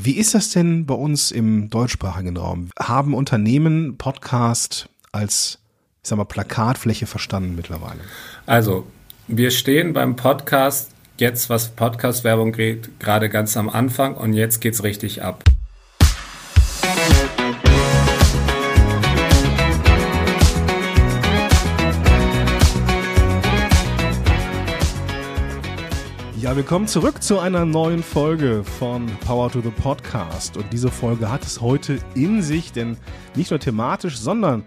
Wie ist das denn bei uns im deutschsprachigen Raum? Haben Unternehmen Podcast als, ich sag mal, Plakatfläche verstanden mittlerweile? Also, wir stehen beim Podcast jetzt, was Podcast-Werbung geht, gerade ganz am Anfang und jetzt geht's richtig ab. Ja, willkommen zurück zu einer neuen Folge von Power to the Podcast. Und diese Folge hat es heute in sich, denn nicht nur thematisch, sondern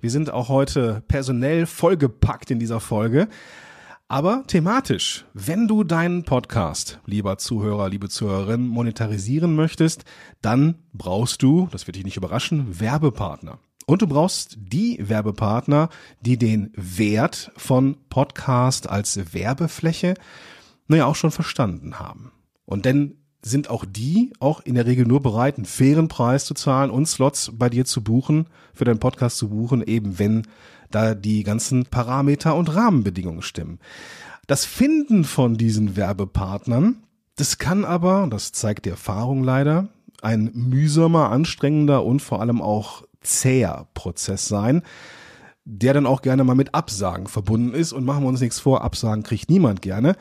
wir sind auch heute personell vollgepackt in dieser Folge. Aber thematisch, wenn du deinen Podcast, lieber Zuhörer, liebe Zuhörerin, monetarisieren möchtest, dann brauchst du, das wird dich nicht überraschen, Werbepartner. Und du brauchst die Werbepartner, die den Wert von Podcast als Werbefläche naja, auch schon verstanden haben. Und denn sind auch die auch in der Regel nur bereit, einen fairen Preis zu zahlen und Slots bei dir zu buchen, für deinen Podcast zu buchen, eben wenn da die ganzen Parameter und Rahmenbedingungen stimmen. Das Finden von diesen Werbepartnern, das kann aber, das zeigt die Erfahrung leider, ein mühsamer, anstrengender und vor allem auch zäher Prozess sein, der dann auch gerne mal mit Absagen verbunden ist. Und machen wir uns nichts vor, Absagen kriegt niemand gerne.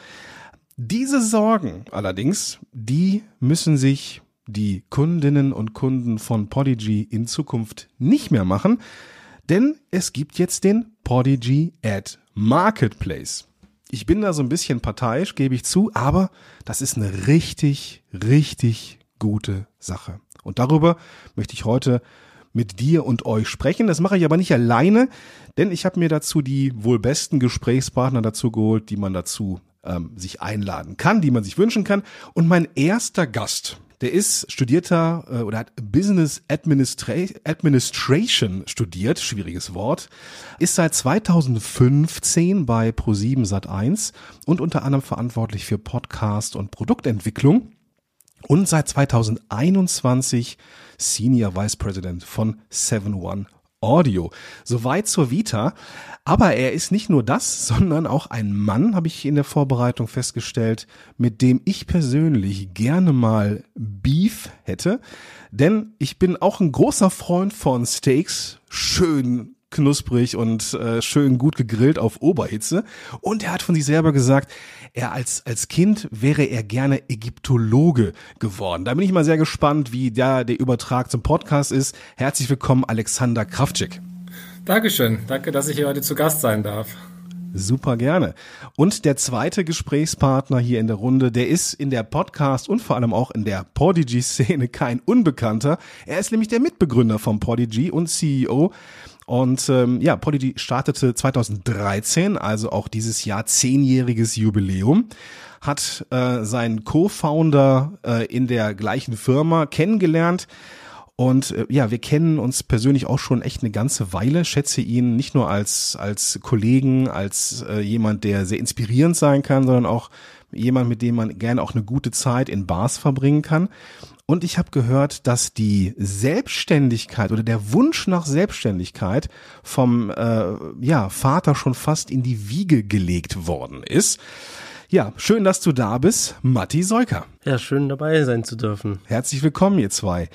Diese Sorgen allerdings, die müssen sich die Kundinnen und Kunden von Podigy in Zukunft nicht mehr machen, denn es gibt jetzt den Podigy Ad Marketplace. Ich bin da so ein bisschen parteiisch, gebe ich zu, aber das ist eine richtig, richtig gute Sache. Und darüber möchte ich heute mit dir und euch sprechen. Das mache ich aber nicht alleine, denn ich habe mir dazu die wohl besten Gesprächspartner dazu geholt, die man dazu ähm, sich einladen kann, die man sich wünschen kann. Und mein erster Gast, der ist studierter äh, oder hat Business Administra Administration studiert, schwieriges Wort, ist seit 2015 bei Pro7 Sat1 und unter anderem verantwortlich für Podcast und Produktentwicklung und seit 2021 Senior Vice President von 7-One Audio. Soweit zur Vita. Aber er ist nicht nur das, sondern auch ein Mann, habe ich in der Vorbereitung festgestellt, mit dem ich persönlich gerne mal Beef hätte. Denn ich bin auch ein großer Freund von Steaks, schön knusprig und äh, schön gut gegrillt auf Oberhitze. Und er hat von sich selber gesagt, er als, als Kind wäre er gerne Ägyptologe geworden. Da bin ich mal sehr gespannt, wie da der Übertrag zum Podcast ist. Herzlich willkommen, Alexander Kraftschik. Dankeschön. Danke, dass ich hier heute zu Gast sein darf. Super gerne. Und der zweite Gesprächspartner hier in der Runde, der ist in der Podcast und vor allem auch in der Podigy-Szene kein Unbekannter. Er ist nämlich der Mitbegründer vom Podigy und CEO und ähm, ja, Podigy startete 2013, also auch dieses Jahr zehnjähriges Jubiläum, hat äh, seinen Co-Founder äh, in der gleichen Firma kennengelernt. Und äh, ja, wir kennen uns persönlich auch schon echt eine ganze Weile, schätze ihn nicht nur als, als Kollegen, als äh, jemand, der sehr inspirierend sein kann, sondern auch jemand, mit dem man gerne auch eine gute Zeit in Bars verbringen kann. Und ich habe gehört, dass die Selbstständigkeit oder der Wunsch nach Selbstständigkeit vom äh, ja, Vater schon fast in die Wiege gelegt worden ist. Ja, schön, dass du da bist, Matti Seuker. Ja, schön dabei sein zu dürfen. Herzlich willkommen, ihr zwei.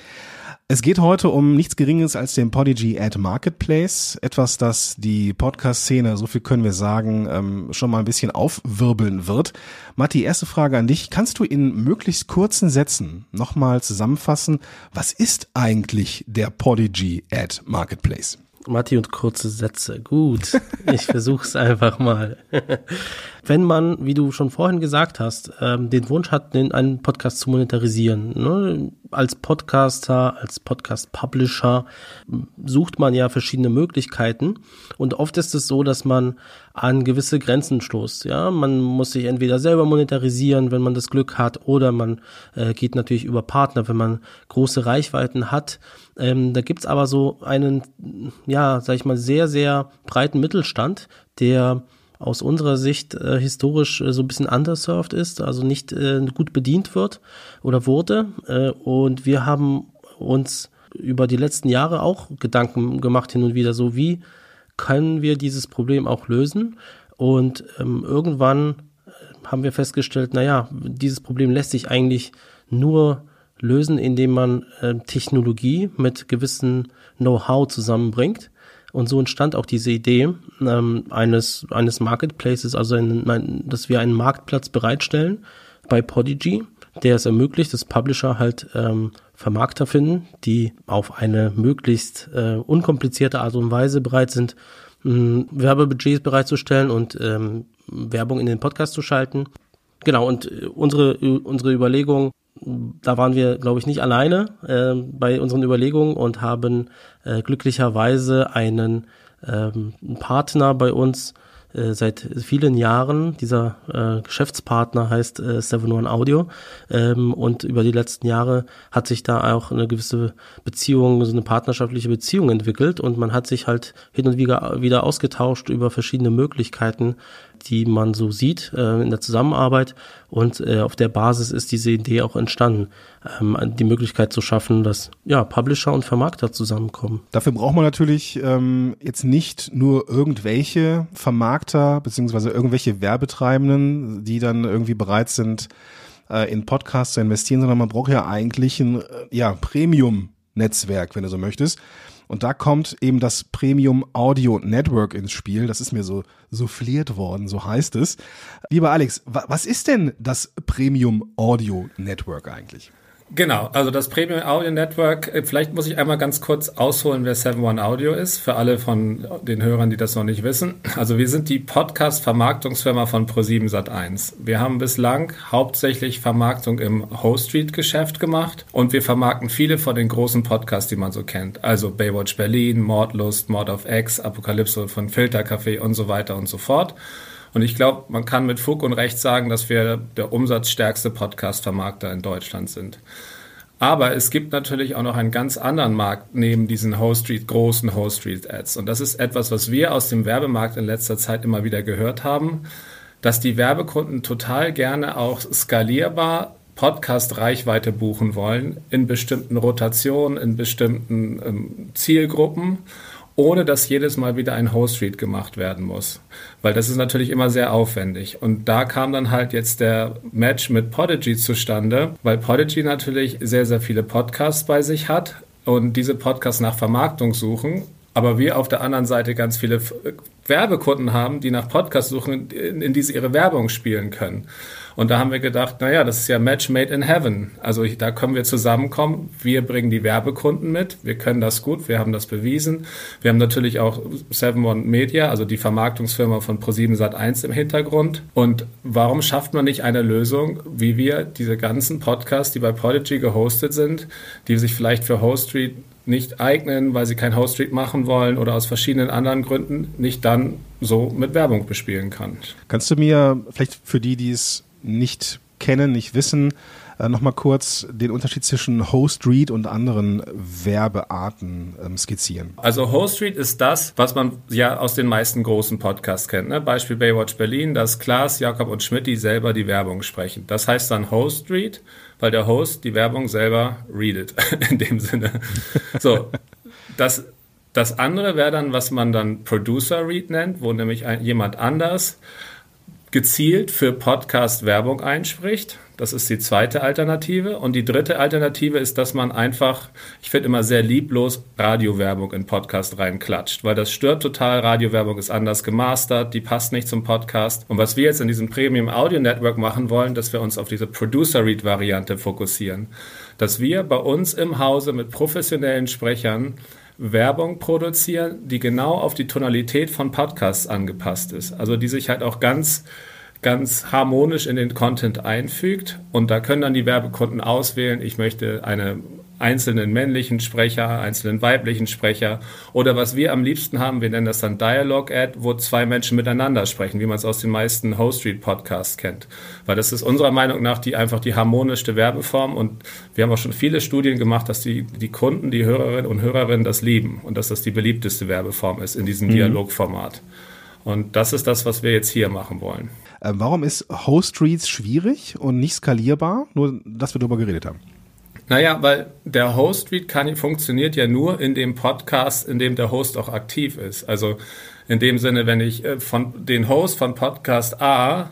Es geht heute um nichts Geringes als den Podigy Ad Marketplace. Etwas, das die Podcast-Szene, so viel können wir sagen, ähm, schon mal ein bisschen aufwirbeln wird. Matti, erste Frage an dich. Kannst du in möglichst kurzen Sätzen nochmal zusammenfassen, was ist eigentlich der Podigy Ad Marketplace? Matti und kurze Sätze. Gut, ich versuch's einfach mal. Wenn man, wie du schon vorhin gesagt hast, ähm, den Wunsch hat, den, einen Podcast zu monetarisieren, ne? als Podcaster, als Podcast-Publisher sucht man ja verschiedene Möglichkeiten und oft ist es so, dass man an gewisse Grenzen stoßt. Ja, man muss sich entweder selber monetarisieren, wenn man das Glück hat, oder man äh, geht natürlich über Partner, wenn man große Reichweiten hat. Ähm, da gibt's aber so einen, ja, sag ich mal, sehr, sehr breiten Mittelstand, der aus unserer Sicht äh, historisch äh, so ein bisschen underserved ist, also nicht äh, gut bedient wird oder wurde. Äh, und wir haben uns über die letzten Jahre auch Gedanken gemacht hin und wieder, so wie können wir dieses Problem auch lösen? Und ähm, irgendwann äh, haben wir festgestellt, naja, dieses Problem lässt sich eigentlich nur lösen, indem man äh, Technologie mit gewissen Know-how zusammenbringt. Und so entstand auch diese Idee ähm, eines, eines Marketplaces, also ein, dass wir einen Marktplatz bereitstellen bei Podigy, der es ermöglicht, dass Publisher halt ähm, Vermarkter finden, die auf eine möglichst äh, unkomplizierte Art und Weise bereit sind, mh, Werbebudgets bereitzustellen und ähm, Werbung in den Podcast zu schalten. Genau, und äh, unsere, unsere Überlegung, da waren wir, glaube ich, nicht alleine äh, bei unseren Überlegungen und haben äh, glücklicherweise einen ähm, Partner bei uns äh, seit vielen Jahren. Dieser äh, Geschäftspartner heißt äh, 71 Audio ähm, und über die letzten Jahre hat sich da auch eine gewisse Beziehung, so eine partnerschaftliche Beziehung entwickelt und man hat sich halt hin und wieder, wieder ausgetauscht über verschiedene Möglichkeiten, die man so sieht äh, in der Zusammenarbeit. Und äh, auf der Basis ist diese Idee auch entstanden, ähm, die Möglichkeit zu schaffen, dass ja Publisher und Vermarkter zusammenkommen. Dafür braucht man natürlich ähm, jetzt nicht nur irgendwelche Vermarkter beziehungsweise irgendwelche Werbetreibenden, die dann irgendwie bereit sind, äh, in Podcasts zu investieren, sondern man braucht ja eigentlich ein äh, ja, Premium-Netzwerk, wenn du so möchtest. Und da kommt eben das Premium Audio Network ins Spiel. Das ist mir so souffliert worden, so heißt es. Lieber Alex, was ist denn das Premium Audio Network eigentlich? Genau, also das Premium Audio Network, äh, vielleicht muss ich einmal ganz kurz ausholen, wer 7-One Audio ist, für alle von den Hörern, die das noch nicht wissen. Also wir sind die Podcast-Vermarktungsfirma von Pro7 Sat1. Wir haben bislang hauptsächlich Vermarktung im Host-Street-Geschäft gemacht und wir vermarkten viele von den großen Podcasts, die man so kennt. Also Baywatch Berlin, Mordlust, Mord of X, Apokalypse von Filtercafé und so weiter und so fort. Und ich glaube, man kann mit Fug und Recht sagen, dass wir der umsatzstärkste Podcast-Vermarkter in Deutschland sind. Aber es gibt natürlich auch noch einen ganz anderen Markt neben diesen Host Street, großen Host Street Ads. Und das ist etwas, was wir aus dem Werbemarkt in letzter Zeit immer wieder gehört haben, dass die Werbekunden total gerne auch skalierbar Podcast-Reichweite buchen wollen in bestimmten Rotationen, in bestimmten ähm, Zielgruppen ohne dass jedes Mal wieder ein Host-Read gemacht werden muss. Weil das ist natürlich immer sehr aufwendig. Und da kam dann halt jetzt der Match mit Podigy zustande, weil Podigy natürlich sehr, sehr viele Podcasts bei sich hat und diese Podcasts nach Vermarktung suchen. Aber wir auf der anderen Seite ganz viele Werbekunden haben, die nach Podcasts suchen, in, in die sie ihre Werbung spielen können. Und da haben wir gedacht, naja, das ist ja Match made in heaven. Also da können wir zusammenkommen. Wir bringen die Werbekunden mit. Wir können das gut. Wir haben das bewiesen. Wir haben natürlich auch 7 One Media, also die Vermarktungsfirma von Pro7 Sat1 im Hintergrund. Und warum schafft man nicht eine Lösung, wie wir diese ganzen Podcasts, die bei Prodigy gehostet sind, die sich vielleicht für Host Street nicht eignen, weil sie kein Host Street machen wollen oder aus verschiedenen anderen Gründen nicht dann so mit Werbung bespielen kann. Kannst du mir vielleicht für die, die es nicht kennen, nicht wissen, äh, nochmal kurz den Unterschied zwischen Host Read und anderen Werbearten ähm, skizzieren. Also Host Read ist das, was man ja aus den meisten großen Podcasts kennt. Ne? Beispiel Baywatch Berlin, dass Klaas, Jakob und Schmidt die selber die Werbung sprechen. Das heißt dann Host Read, weil der Host die Werbung selber readet, in dem Sinne. So, das das andere wäre dann, was man dann Producer Read nennt, wo nämlich ein, jemand anders gezielt für Podcast Werbung einspricht. Das ist die zweite Alternative. Und die dritte Alternative ist, dass man einfach, ich finde immer sehr lieblos, Radiowerbung in Podcast reinklatscht, weil das stört total. Radiowerbung ist anders gemastert, die passt nicht zum Podcast. Und was wir jetzt in diesem Premium Audio Network machen wollen, dass wir uns auf diese Producer Read Variante fokussieren. Dass wir bei uns im Hause mit professionellen Sprechern Werbung produzieren, die genau auf die Tonalität von Podcasts angepasst ist. Also die sich halt auch ganz ganz harmonisch in den Content einfügt und da können dann die Werbekunden auswählen, ich möchte einen einzelnen männlichen Sprecher, einzelnen weiblichen Sprecher oder was wir am liebsten haben, wir nennen das dann Dialogue Ad, wo zwei Menschen miteinander sprechen, wie man es aus den meisten Host Street Podcasts kennt, weil das ist unserer Meinung nach die einfach die harmonischste Werbeform und wir haben auch schon viele Studien gemacht, dass die die Kunden, die Hörerinnen und Hörerinnen das lieben und dass das die beliebteste Werbeform ist in diesem mhm. Dialogformat. Und das ist das, was wir jetzt hier machen wollen. Äh, warum ist Host Reads schwierig und nicht skalierbar? Nur, dass wir darüber geredet haben. Naja, weil der Host Read kann, funktioniert ja nur in dem Podcast, in dem der Host auch aktiv ist. Also in dem Sinne, wenn ich äh, von den Host von Podcast A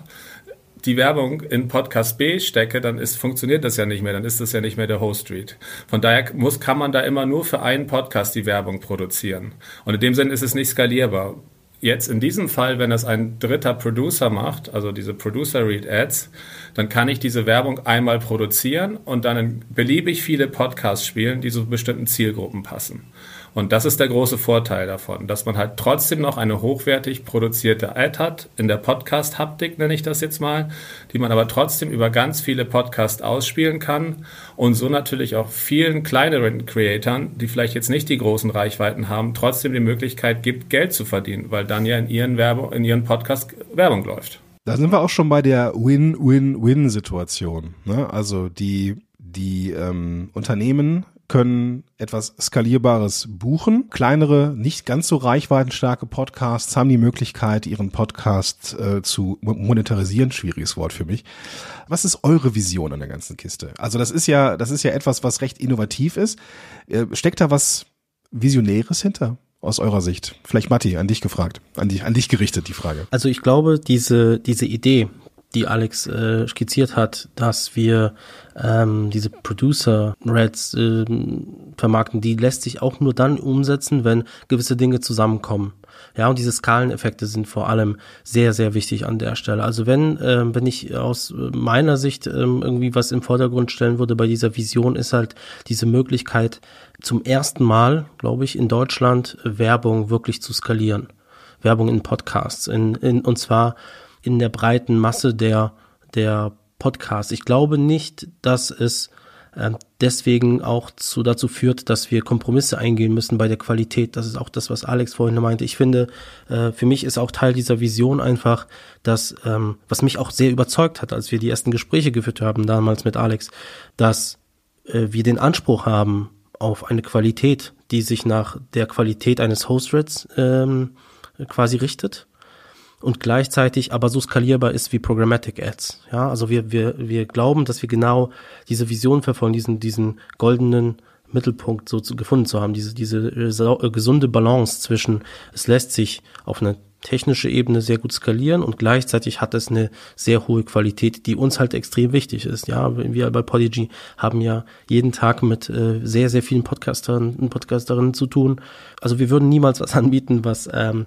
die Werbung in Podcast B stecke, dann ist, funktioniert das ja nicht mehr, dann ist das ja nicht mehr der Host Read. Von daher muss, kann man da immer nur für einen Podcast die Werbung produzieren. Und in dem Sinne ist es nicht skalierbar. Jetzt in diesem Fall, wenn das ein dritter Producer macht, also diese Producer Read Ads, dann kann ich diese Werbung einmal produzieren und dann in beliebig viele Podcasts spielen, die zu bestimmten Zielgruppen passen. Und das ist der große Vorteil davon, dass man halt trotzdem noch eine hochwertig produzierte Ad hat, in der Podcast-Haptik nenne ich das jetzt mal, die man aber trotzdem über ganz viele Podcasts ausspielen kann und so natürlich auch vielen kleineren Creatoren, die vielleicht jetzt nicht die großen Reichweiten haben, trotzdem die Möglichkeit gibt, Geld zu verdienen, weil dann ja in ihren, Werbung, in ihren Podcast Werbung läuft. Da sind wir auch schon bei der Win-Win-Win-Situation. Ne? Also die, die ähm, Unternehmen können etwas Skalierbares buchen. Kleinere, nicht ganz so reichweitenstarke Podcasts haben die Möglichkeit, ihren Podcast äh, zu monetarisieren. Schwieriges Wort für mich. Was ist eure Vision an der ganzen Kiste? Also das ist ja, das ist ja etwas, was recht innovativ ist. Äh, steckt da was Visionäres hinter? Aus eurer Sicht. Vielleicht Matti, an dich gefragt, an dich, an dich gerichtet die Frage. Also ich glaube, diese, diese Idee, die Alex äh, skizziert hat, dass wir ähm, diese Producer Reds äh, vermarkten, die lässt sich auch nur dann umsetzen, wenn gewisse Dinge zusammenkommen. Ja, und diese Skaleneffekte sind vor allem sehr, sehr wichtig an der Stelle. Also wenn, äh, wenn ich aus meiner Sicht äh, irgendwie was im Vordergrund stellen würde bei dieser Vision, ist halt diese Möglichkeit, zum ersten Mal, glaube ich, in Deutschland Werbung wirklich zu skalieren. Werbung in Podcasts. In, in, und zwar in der breiten Masse der, der Podcast. Ich glaube nicht, dass es äh, deswegen auch zu, dazu führt, dass wir Kompromisse eingehen müssen bei der Qualität. Das ist auch das, was Alex vorhin meinte. Ich finde, äh, für mich ist auch Teil dieser Vision einfach, dass, ähm, was mich auch sehr überzeugt hat, als wir die ersten Gespräche geführt haben, damals mit Alex, dass äh, wir den Anspruch haben auf eine Qualität, die sich nach der Qualität eines Host-Rates ähm, quasi richtet und gleichzeitig aber so skalierbar ist wie Programmatic Ads. Ja, also wir, wir, wir glauben, dass wir genau diese Vision verfolgen, diesen, diesen goldenen Mittelpunkt so zu, gefunden zu haben, diese, diese äh, gesunde Balance zwischen, es lässt sich auf eine technische Ebene sehr gut skalieren und gleichzeitig hat es eine sehr hohe Qualität, die uns halt extrem wichtig ist. Ja, wir bei Podigy haben ja jeden Tag mit äh, sehr, sehr vielen Podcastern und Podcasterinnen zu tun. Also wir würden niemals was anbieten, was ähm,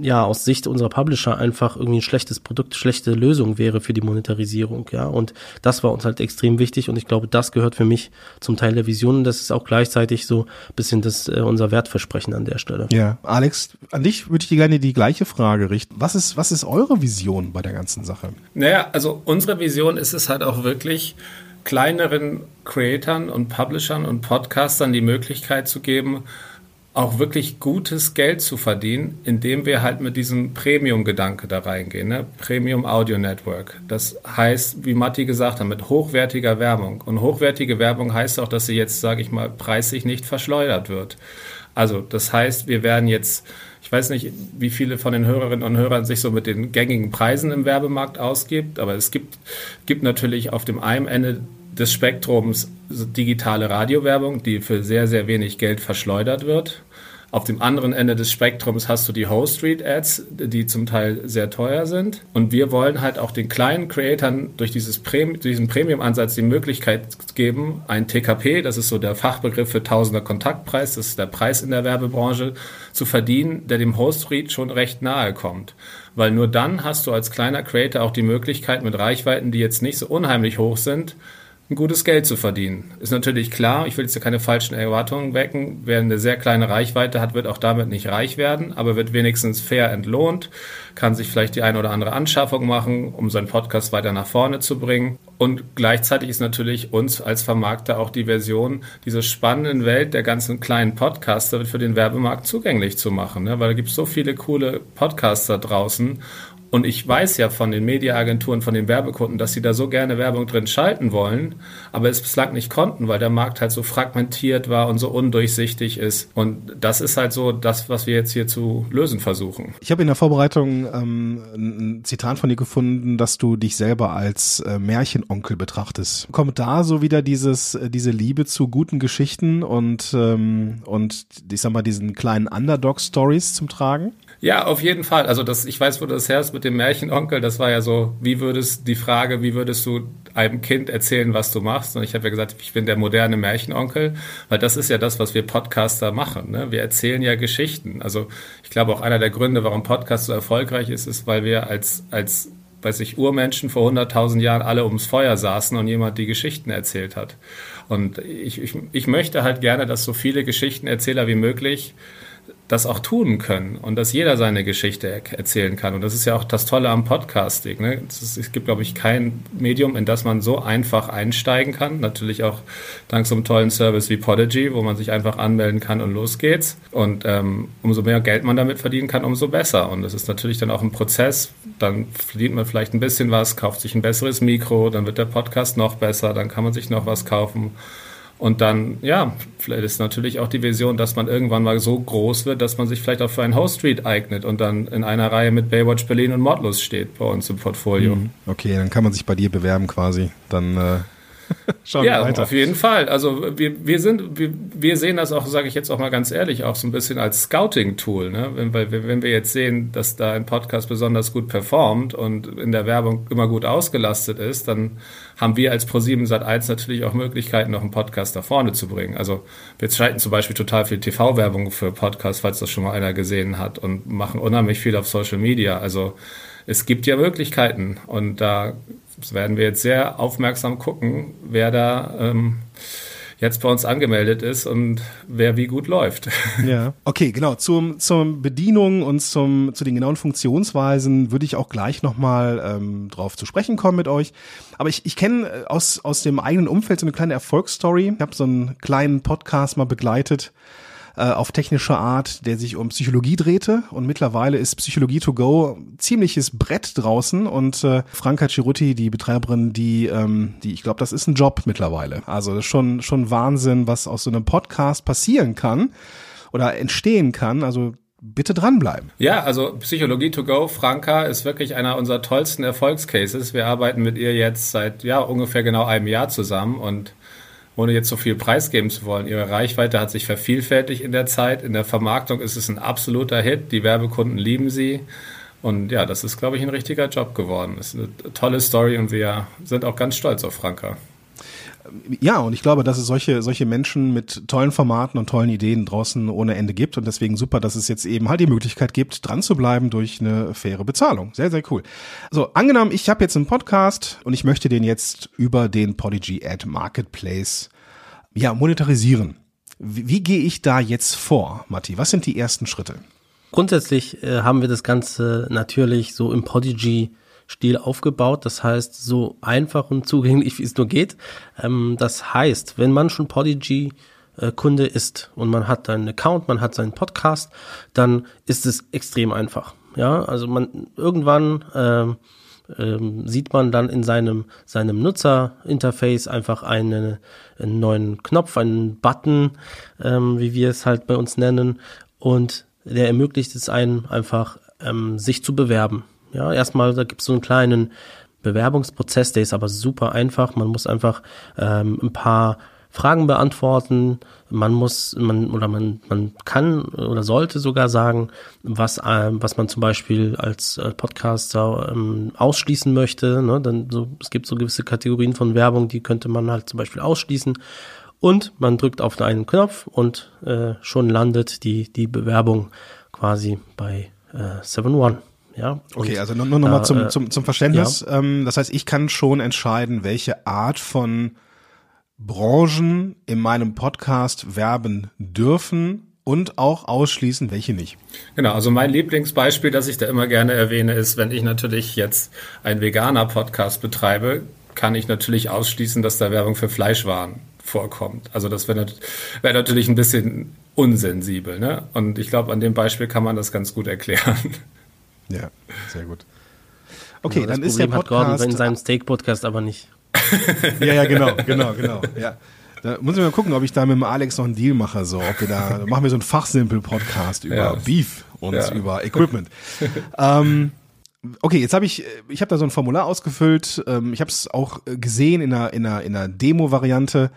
ja aus Sicht unserer Publisher einfach irgendwie ein schlechtes Produkt, schlechte Lösung wäre für die Monetarisierung, ja. Und das war uns halt extrem wichtig und ich glaube, das gehört für mich zum Teil der Vision und das ist auch gleichzeitig so ein bisschen das äh, unser Wertversprechen an der Stelle. Ja, Alex, an dich würde ich dir gerne die gleiche Frage richten. Was ist was ist eure Vision bei der ganzen Sache? Naja, also unsere Vision ist es halt auch wirklich kleineren Creatern und Publishern und Podcastern die Möglichkeit zu geben, auch wirklich gutes Geld zu verdienen, indem wir halt mit diesem Premium-Gedanke da reingehen, ne? Premium Audio Network. Das heißt, wie Matti gesagt hat, mit hochwertiger Werbung. Und hochwertige Werbung heißt auch, dass sie jetzt, sage ich mal, preislich nicht verschleudert wird. Also das heißt, wir werden jetzt, ich weiß nicht, wie viele von den Hörerinnen und Hörern sich so mit den gängigen Preisen im Werbemarkt ausgibt, aber es gibt, gibt natürlich auf dem einen Ende des Spektrums digitale Radiowerbung, die für sehr, sehr wenig Geld verschleudert wird. Auf dem anderen Ende des Spektrums hast du die Host Street Ads, die zum Teil sehr teuer sind. Und wir wollen halt auch den kleinen Creatoren durch dieses Prem diesen Premium-Ansatz die Möglichkeit geben, ein TKP, das ist so der Fachbegriff für Tausender Kontaktpreis, das ist der Preis in der Werbebranche, zu verdienen, der dem Host Street schon recht nahe kommt. Weil nur dann hast du als kleiner Creator auch die Möglichkeit mit Reichweiten, die jetzt nicht so unheimlich hoch sind, ein gutes Geld zu verdienen. Ist natürlich klar, ich will jetzt keine falschen Erwartungen wecken. Wer eine sehr kleine Reichweite hat, wird auch damit nicht reich werden, aber wird wenigstens fair entlohnt, kann sich vielleicht die eine oder andere Anschaffung machen, um seinen Podcast weiter nach vorne zu bringen. Und gleichzeitig ist natürlich uns als Vermarkter auch die Version, diese spannenden Welt der ganzen kleinen Podcaster für den Werbemarkt zugänglich zu machen, ne? weil da gibt es so viele coole Podcaster draußen und ich weiß ja von den Mediaagenturen, von den Werbekunden, dass sie da so gerne Werbung drin schalten wollen, aber es bislang nicht konnten, weil der Markt halt so fragmentiert war und so undurchsichtig ist. Und das ist halt so das, was wir jetzt hier zu lösen versuchen. Ich habe in der Vorbereitung ähm, ein Zitat von dir gefunden, dass du dich selber als äh, Märchenonkel betrachtest. Kommt da so wieder dieses, äh, diese Liebe zu guten Geschichten und, ähm, und ich sag mal, diesen kleinen Underdog-Stories zum Tragen? Ja, auf jeden Fall. Also das, ich weiß, wo du das herst mit dem Märchenonkel. Das war ja so, wie würdest die Frage, wie würdest du einem Kind erzählen, was du machst? Und ich habe ja gesagt, ich bin der moderne Märchenonkel, weil das ist ja das, was wir Podcaster machen. Ne? Wir erzählen ja Geschichten. Also ich glaube auch einer der Gründe, warum Podcast so erfolgreich ist, ist, weil wir als als weiß ich, Urmenschen vor 100.000 Jahren alle ums Feuer saßen und jemand die Geschichten erzählt hat. Und ich, ich, ich möchte halt gerne, dass so viele Geschichtenerzähler wie möglich das auch tun können und dass jeder seine Geschichte erzählen kann. Und das ist ja auch das Tolle am Podcasting. Ne? Ist, es gibt, glaube ich, kein Medium, in das man so einfach einsteigen kann. Natürlich auch dank so einem tollen Service wie Podigy, wo man sich einfach anmelden kann und los geht's. Und ähm, umso mehr Geld man damit verdienen kann, umso besser. Und das ist natürlich dann auch ein Prozess. Dann verdient man vielleicht ein bisschen was, kauft sich ein besseres Mikro, dann wird der Podcast noch besser, dann kann man sich noch was kaufen. Und dann, ja, vielleicht ist natürlich auch die Vision, dass man irgendwann mal so groß wird, dass man sich vielleicht auch für ein Host Street eignet und dann in einer Reihe mit Baywatch Berlin und Modlos steht bei uns im Portfolio. Mhm. Okay, dann kann man sich bei dir bewerben quasi. Dann äh, Schauen ja, weiter. auf jeden Fall. Also wir, wir sind, wir, wir sehen das auch, sage ich jetzt auch mal ganz ehrlich, auch so ein bisschen als Scouting-Tool. Ne? Wenn, weil, wenn wir jetzt sehen, dass da ein Podcast besonders gut performt und in der Werbung immer gut ausgelastet ist, dann haben wir als Pro7 Sat1 natürlich auch Möglichkeiten, noch einen Podcast da vorne zu bringen. Also wir schalten zum Beispiel total viel TV-Werbung für Podcasts, falls das schon mal einer gesehen hat und machen unheimlich viel auf Social Media. Also es gibt ja Möglichkeiten und da das werden wir jetzt sehr aufmerksam gucken, wer da ähm, jetzt bei uns angemeldet ist und wer wie gut läuft. Ja, okay, genau. Zum, zur Bedienung und zum, zu den genauen Funktionsweisen würde ich auch gleich nochmal ähm, drauf zu sprechen kommen mit euch. Aber ich, ich kenne äh, aus, aus dem eigenen Umfeld so eine kleine Erfolgsstory. Ich habe so einen kleinen Podcast mal begleitet äh, auf technische Art, der sich um Psychologie drehte. Und mittlerweile ist Psychologie to go ziemliches Brett draußen. Und äh, Franka Ciruti, die Betreiberin, die, ähm, die ich glaube, das ist ein Job mittlerweile. Also schon, schon Wahnsinn, was aus so einem Podcast passieren kann oder entstehen kann. Also bitte dranbleiben. Ja, also Psychologie to go, Franka ist wirklich einer unserer tollsten Erfolgscases. Wir arbeiten mit ihr jetzt seit ja ungefähr genau einem Jahr zusammen und ohne jetzt so viel preisgeben zu wollen. Ihre Reichweite hat sich vervielfältigt in der Zeit. In der Vermarktung ist es ein absoluter Hit. Die Werbekunden lieben sie. Und ja, das ist, glaube ich, ein richtiger Job geworden. Das ist eine tolle Story und wir sind auch ganz stolz auf Franka. Ja, und ich glaube, dass es solche, solche Menschen mit tollen Formaten und tollen Ideen draußen ohne Ende gibt und deswegen super, dass es jetzt eben halt die Möglichkeit gibt, dran zu bleiben durch eine faire Bezahlung. Sehr, sehr cool. So, angenommen, ich habe jetzt einen Podcast und ich möchte den jetzt über den Podigy Ad Marketplace ja, monetarisieren. Wie, wie gehe ich da jetzt vor, Matti? Was sind die ersten Schritte? Grundsätzlich äh, haben wir das Ganze natürlich so im Podigy Stil aufgebaut. Das heißt, so einfach und zugänglich, wie es nur geht. Ähm, das heißt, wenn man schon Podigy Kunde ist und man hat einen Account, man hat seinen Podcast, dann ist es extrem einfach. Ja, also man irgendwann ähm, ähm, sieht man dann in seinem seinem Nutzerinterface einfach eine, einen neuen Knopf, einen Button, ähm, wie wir es halt bei uns nennen, und der ermöglicht es einem einfach, ähm, sich zu bewerben. Ja, erstmal, da gibt es so einen kleinen Bewerbungsprozess, der ist aber super einfach. Man muss einfach ähm, ein paar Fragen beantworten. Man muss, man oder man, man kann oder sollte sogar sagen, was, äh, was man zum Beispiel als äh, Podcaster ähm, ausschließen möchte. Ne? Dann so, es gibt so gewisse Kategorien von Werbung, die könnte man halt zum Beispiel ausschließen. Und man drückt auf einen Knopf und äh, schon landet die, die Bewerbung quasi bei äh, 7-One. Ja, okay, also nur, nur nochmal zum, äh, zum, zum Verständnis. Ja. Ähm, das heißt, ich kann schon entscheiden, welche Art von Branchen in meinem Podcast werben dürfen und auch ausschließen, welche nicht. Genau, also mein Lieblingsbeispiel, das ich da immer gerne erwähne, ist, wenn ich natürlich jetzt einen Veganer-Podcast betreibe, kann ich natürlich ausschließen, dass da Werbung für Fleischwaren vorkommt. Also das wäre wär natürlich ein bisschen unsensibel. Ne? Und ich glaube, an dem Beispiel kann man das ganz gut erklären. Ja, sehr gut. Okay, genau, dann ist Problem der Podcast. Hat Gordon in seinem Steak-Podcast aber nicht. ja, ja, genau, genau, genau. Ja. Da muss ich mal gucken, ob ich da mit dem Alex noch einen Deal mache. So, ob wir da machen wir so einen Fachsimpel-Podcast über ja. Beef und ja. über Equipment. ähm, okay, jetzt habe ich, ich habe da so ein Formular ausgefüllt. Ähm, ich habe es auch gesehen in einer, in einer, in einer Demo-Variante.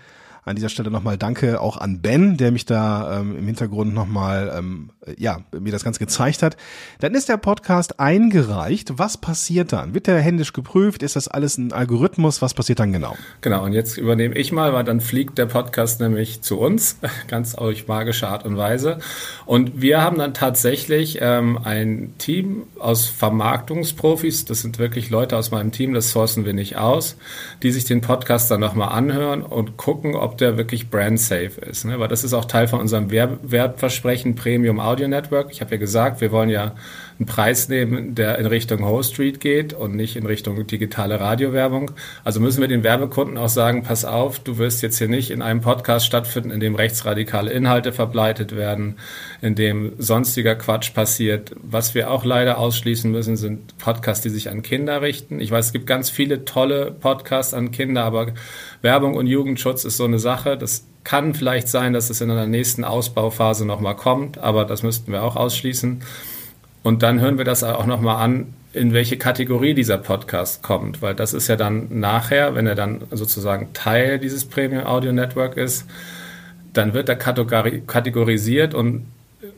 An dieser Stelle nochmal Danke auch an Ben, der mich da ähm, im Hintergrund nochmal, ähm, ja, mir das Ganze gezeigt hat. Dann ist der Podcast eingereicht. Was passiert dann? Wird der händisch geprüft? Ist das alles ein Algorithmus? Was passiert dann genau? Genau, und jetzt übernehme ich mal, weil dann fliegt der Podcast nämlich zu uns, ganz auf magische Art und Weise. Und wir haben dann tatsächlich ähm, ein Team aus Vermarktungsprofis, das sind wirklich Leute aus meinem Team, das sourcen wir nicht aus, die sich den Podcast dann nochmal anhören und gucken, ob der wirklich brand safe ist. Ne? Weil das ist auch Teil von unserem Wertversprechen Premium Audio Network. Ich habe ja gesagt, wir wollen ja einen Preis nehmen, der in Richtung Whole Street geht und nicht in Richtung digitale Radiowerbung. Also müssen wir den Werbekunden auch sagen, pass auf, du wirst jetzt hier nicht in einem Podcast stattfinden, in dem rechtsradikale Inhalte verbreitet werden, in dem sonstiger Quatsch passiert. Was wir auch leider ausschließen müssen, sind Podcasts, die sich an Kinder richten. Ich weiß, es gibt ganz viele tolle Podcasts an Kinder, aber Werbung und Jugendschutz ist so eine Sache. Das kann vielleicht sein, dass es in einer nächsten Ausbauphase nochmal kommt, aber das müssten wir auch ausschließen. Und dann hören wir das auch nochmal an, in welche Kategorie dieser Podcast kommt, weil das ist ja dann nachher, wenn er dann sozusagen Teil dieses Premium Audio Network ist, dann wird er kategorisiert und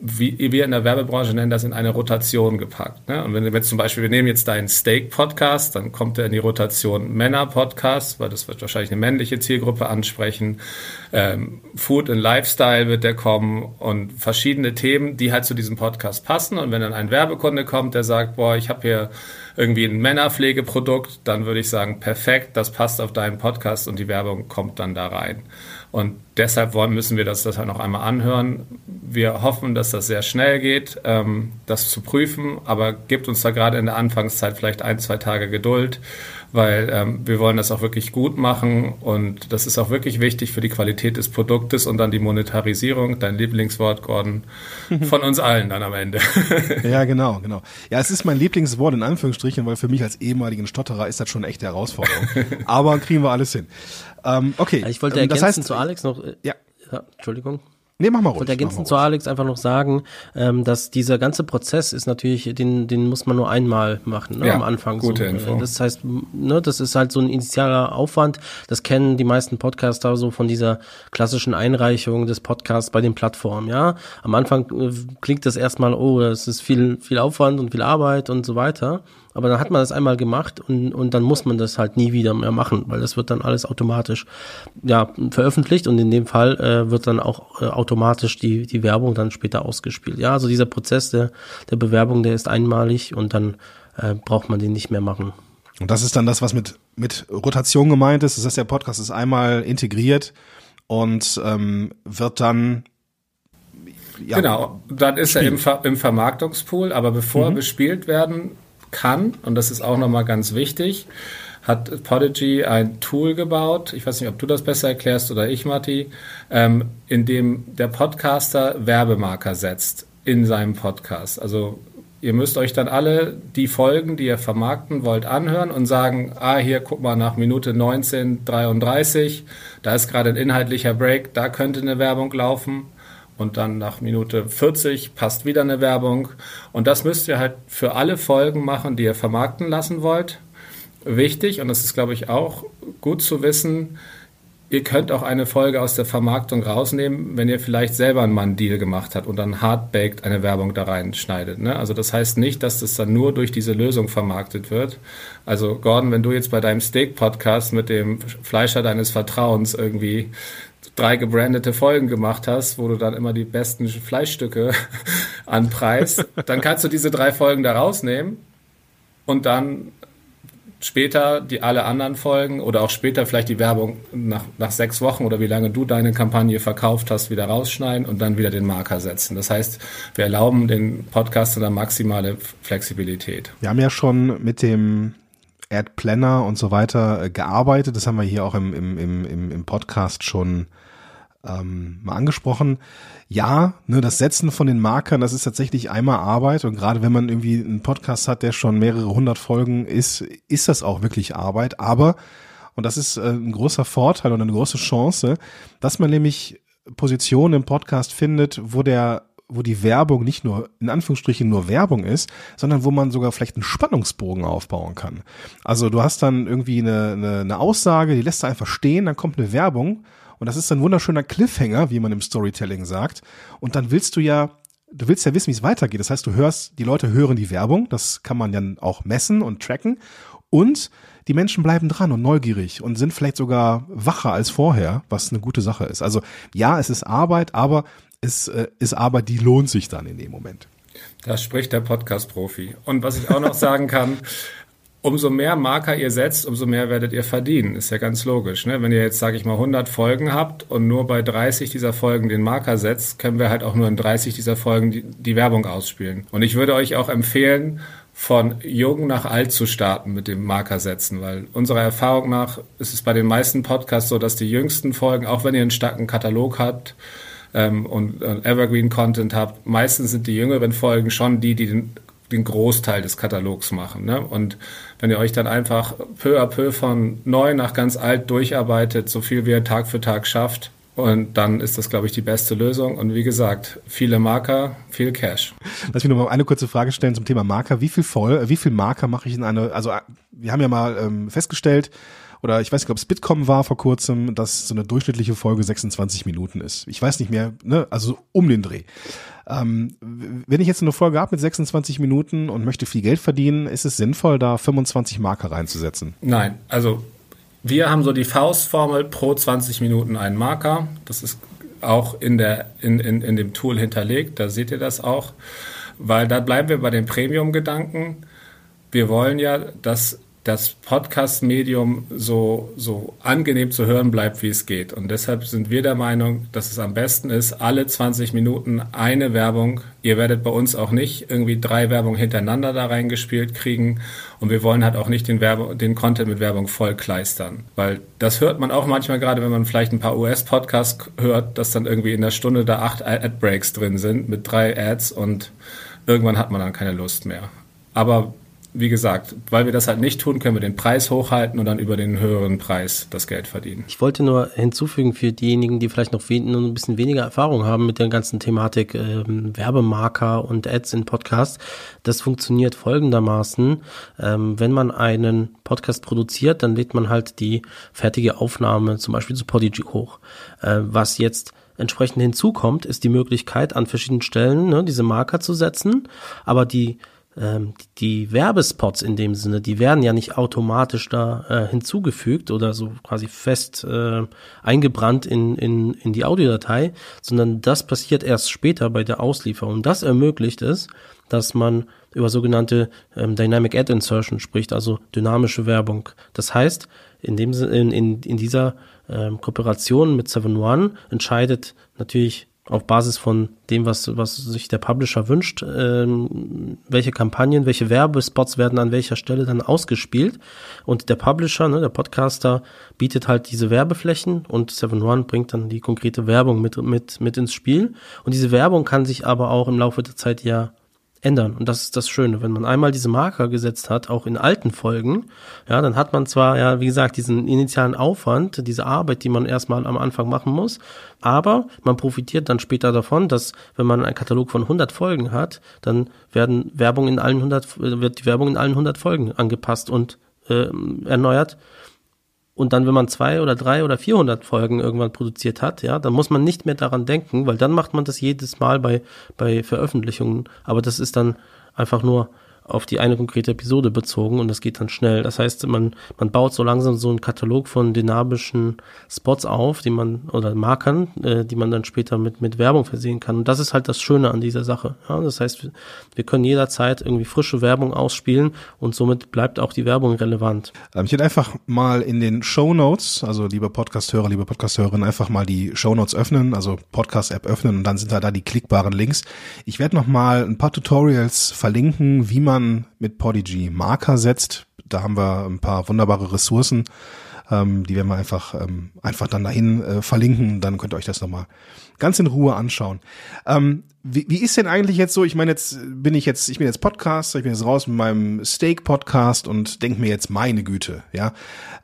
wie wir in der Werbebranche nennen das in eine Rotation gepackt. Ne? Und wenn wir jetzt zum Beispiel, wir nehmen jetzt deinen Steak-Podcast, dann kommt er in die Rotation Männer-Podcast, weil das wird wahrscheinlich eine männliche Zielgruppe ansprechen. Ähm, Food and Lifestyle wird der kommen und verschiedene Themen, die halt zu diesem Podcast passen. Und wenn dann ein Werbekunde kommt, der sagt, boah, ich habe hier irgendwie ein Männerpflegeprodukt, dann würde ich sagen, perfekt, das passt auf deinen Podcast und die Werbung kommt dann da rein. Und deshalb wollen, müssen wir das, das halt noch einmal anhören. Wir hoffen, dass das sehr schnell geht, ähm, das zu prüfen, aber gibt uns da gerade in der Anfangszeit vielleicht ein, zwei Tage Geduld, weil ähm, wir wollen das auch wirklich gut machen und das ist auch wirklich wichtig für die Qualität des Produktes und dann die Monetarisierung, dein Lieblingswort, Gordon, von uns allen dann am Ende. ja, genau, genau. Ja, es ist mein Lieblingswort in Anführungsstrichen, weil für mich als ehemaligen Stotterer ist das schon eine echte Herausforderung. aber kriegen wir alles hin. Ähm, okay. Ich wollte ähm, ergänzen das heißt, zu Alex noch. Äh, ja. ja. Entschuldigung. Nee, mach mal ruhig. Und ergänzend zu Alex einfach noch sagen, ähm, dass dieser ganze Prozess ist natürlich, den, den muss man nur einmal machen, ne, ja, am Anfang. Gute so. Info. Das heißt, ne, das ist halt so ein initialer Aufwand. Das kennen die meisten Podcaster so von dieser klassischen Einreichung des Podcasts bei den Plattformen, ja. Am Anfang äh, klingt das erstmal, oh, das ist viel, viel Aufwand und viel Arbeit und so weiter. Aber dann hat man das einmal gemacht und, und dann muss man das halt nie wieder mehr machen, weil das wird dann alles automatisch ja, veröffentlicht und in dem Fall äh, wird dann auch äh, automatisch die, die Werbung dann später ausgespielt. Ja, also dieser Prozess der, der Bewerbung, der ist einmalig und dann äh, braucht man den nicht mehr machen. Und das ist dann das, was mit, mit Rotation gemeint ist. Das heißt, der Podcast ist einmal integriert und ähm, wird dann ja, genau, dann ist er im, Ver im Vermarktungspool, aber bevor mhm. er bespielt werden kann, und das ist auch nochmal ganz wichtig, hat Podigy ein Tool gebaut, ich weiß nicht, ob du das besser erklärst oder ich, Matti, ähm, in dem der Podcaster Werbemarker setzt in seinem Podcast. Also ihr müsst euch dann alle die Folgen, die ihr vermarkten wollt, anhören und sagen, ah, hier, guck mal, nach Minute 1933, da ist gerade ein inhaltlicher Break, da könnte eine Werbung laufen und dann nach Minute 40 passt wieder eine Werbung. Und das müsst ihr halt für alle Folgen machen, die ihr vermarkten lassen wollt. Wichtig, und das ist, glaube ich, auch gut zu wissen, ihr könnt auch eine Folge aus der Vermarktung rausnehmen, wenn ihr vielleicht selber einen Mann-Deal gemacht habt und dann hardbaked eine Werbung da reinschneidet. Ne? Also das heißt nicht, dass das dann nur durch diese Lösung vermarktet wird. Also Gordon, wenn du jetzt bei deinem Steak-Podcast mit dem Fleischer deines Vertrauens irgendwie drei gebrandete Folgen gemacht hast, wo du dann immer die besten Fleischstücke anpreist, dann kannst du diese drei Folgen da rausnehmen und dann später die alle anderen Folgen oder auch später vielleicht die Werbung nach, nach sechs Wochen oder wie lange du deine Kampagne verkauft hast, wieder rausschneiden und dann wieder den Marker setzen. Das heißt, wir erlauben den Podcast eine maximale Flexibilität. Wir haben ja schon mit dem Ad Planner und so weiter äh, gearbeitet. Das haben wir hier auch im, im, im, im Podcast schon ähm, mal angesprochen. Ja, ne, das Setzen von den Markern, das ist tatsächlich einmal Arbeit und gerade wenn man irgendwie einen Podcast hat, der schon mehrere hundert Folgen ist, ist das auch wirklich Arbeit. Aber, und das ist äh, ein großer Vorteil und eine große Chance, dass man nämlich Positionen im Podcast findet, wo der wo die Werbung nicht nur in Anführungsstrichen nur Werbung ist, sondern wo man sogar vielleicht einen Spannungsbogen aufbauen kann. Also du hast dann irgendwie eine, eine, eine Aussage, die lässt du einfach stehen, dann kommt eine Werbung Und das ist ein wunderschöner Cliffhanger, wie man im Storytelling sagt. Und dann willst du ja, du willst ja wissen, wie es weitergeht. Das heißt, du hörst, die Leute hören die Werbung, das kann man dann auch messen und tracken. Und die Menschen bleiben dran und neugierig und sind vielleicht sogar wacher als vorher, was eine gute Sache ist. Also ja, es ist Arbeit, aber es äh, ist Arbeit, die lohnt sich dann in dem Moment. Da spricht der Podcast-Profi. Und was ich auch noch sagen kann, umso mehr Marker ihr setzt, umso mehr werdet ihr verdienen. Ist ja ganz logisch. Ne? Wenn ihr jetzt, sage ich mal, 100 Folgen habt und nur bei 30 dieser Folgen den Marker setzt, können wir halt auch nur in 30 dieser Folgen die, die Werbung ausspielen. Und ich würde euch auch empfehlen, von jung nach alt zu starten mit dem Marker setzen, weil unserer Erfahrung nach ist es bei den meisten Podcasts so, dass die jüngsten Folgen, auch wenn ihr einen starken Katalog habt, ähm, und äh, Evergreen Content habt, meistens sind die jüngeren Folgen schon die, die den den Großteil des Katalogs machen. Ne? Und wenn ihr euch dann einfach peu à peu von neu nach ganz alt durcharbeitet, so viel wie ihr Tag für Tag schafft, und dann ist das, glaube ich, die beste Lösung. Und wie gesagt, viele Marker, viel Cash. Lass mich noch mal eine kurze Frage stellen zum Thema Marker. Wie viel voll, wie viel Marker mache ich in eine, also wir haben ja mal ähm, festgestellt, oder ich weiß nicht, ob es Bitkom war vor kurzem, dass so eine durchschnittliche Folge 26 Minuten ist. Ich weiß nicht mehr, ne, also um den Dreh. Ähm, wenn ich jetzt eine Folge habe mit 26 Minuten und möchte viel Geld verdienen, ist es sinnvoll, da 25 Marker reinzusetzen? Nein, also wir haben so die Faustformel pro 20 Minuten einen Marker. Das ist auch in, der, in, in, in dem Tool hinterlegt, da seht ihr das auch. Weil da bleiben wir bei den Premium-Gedanken. Wir wollen ja, dass das Podcast-Medium so, so angenehm zu hören bleibt, wie es geht. Und deshalb sind wir der Meinung, dass es am besten ist, alle 20 Minuten eine Werbung. Ihr werdet bei uns auch nicht irgendwie drei Werbungen hintereinander da reingespielt kriegen. Und wir wollen halt auch nicht den, Werbe den Content mit Werbung voll kleistern. Weil das hört man auch manchmal gerade, wenn man vielleicht ein paar US-Podcasts hört, dass dann irgendwie in der Stunde da acht Ad-Breaks drin sind mit drei Ads und irgendwann hat man dann keine Lust mehr. Aber wie gesagt, weil wir das halt nicht tun, können wir den Preis hochhalten und dann über den höheren Preis das Geld verdienen. Ich wollte nur hinzufügen für diejenigen, die vielleicht noch ein bisschen weniger Erfahrung haben mit der ganzen Thematik ähm, Werbemarker und Ads in Podcasts. Das funktioniert folgendermaßen. Ähm, wenn man einen Podcast produziert, dann lädt man halt die fertige Aufnahme zum Beispiel zu Podigy hoch. Äh, was jetzt entsprechend hinzukommt, ist die Möglichkeit, an verschiedenen Stellen ne, diese Marker zu setzen, aber die ähm, die Werbespots in dem Sinne, die werden ja nicht automatisch da äh, hinzugefügt oder so quasi fest äh, eingebrannt in, in, in die Audiodatei, sondern das passiert erst später bei der Auslieferung. Das ermöglicht es, dass man über sogenannte ähm, Dynamic Ad Insertion spricht, also dynamische Werbung. Das heißt, in, dem, in, in, in dieser ähm, Kooperation mit 7one entscheidet natürlich auf Basis von dem, was, was sich der Publisher wünscht, ähm, welche Kampagnen, welche Werbespots werden an welcher Stelle dann ausgespielt. Und der Publisher, ne, der Podcaster, bietet halt diese Werbeflächen und 7-One bringt dann die konkrete Werbung mit, mit, mit ins Spiel. Und diese Werbung kann sich aber auch im Laufe der Zeit ja ändern. Und das ist das Schöne. Wenn man einmal diese Marker gesetzt hat, auch in alten Folgen, ja, dann hat man zwar, ja, wie gesagt, diesen initialen Aufwand, diese Arbeit, die man erstmal am Anfang machen muss, aber man profitiert dann später davon, dass, wenn man einen Katalog von 100 Folgen hat, dann werden Werbung in allen 100, wird die Werbung in allen 100 Folgen angepasst und äh, erneuert. Und dann, wenn man zwei oder drei oder 400 Folgen irgendwann produziert hat, ja, dann muss man nicht mehr daran denken, weil dann macht man das jedes Mal bei, bei Veröffentlichungen. Aber das ist dann einfach nur auf die eine konkrete Episode bezogen und das geht dann schnell. Das heißt, man, man baut so langsam so einen Katalog von dynamischen Spots auf, die man, oder Markern, äh, die man dann später mit, mit Werbung versehen kann. Und das ist halt das Schöne an dieser Sache. Ja, das heißt, wir können jederzeit irgendwie frische Werbung ausspielen und somit bleibt auch die Werbung relevant. Ähm, ich hätte einfach mal in den Show Notes, also liebe Podcast-Hörer, liebe Podcast-Hörerinnen, einfach mal die Show Notes öffnen, also Podcast-App öffnen und dann sind da, da die klickbaren Links. Ich werde noch mal ein paar Tutorials verlinken, wie man man mit Podigy Marker setzt. Da haben wir ein paar wunderbare Ressourcen, ähm, die werden wir einfach, ähm, einfach dann dahin äh, verlinken. Dann könnt ihr euch das nochmal ganz in Ruhe anschauen. Ähm, wie, wie ist denn eigentlich jetzt so? Ich meine, jetzt bin ich jetzt, ich bin jetzt Podcaster, ich bin jetzt raus mit meinem Steak-Podcast und denke mir jetzt, meine Güte, ja,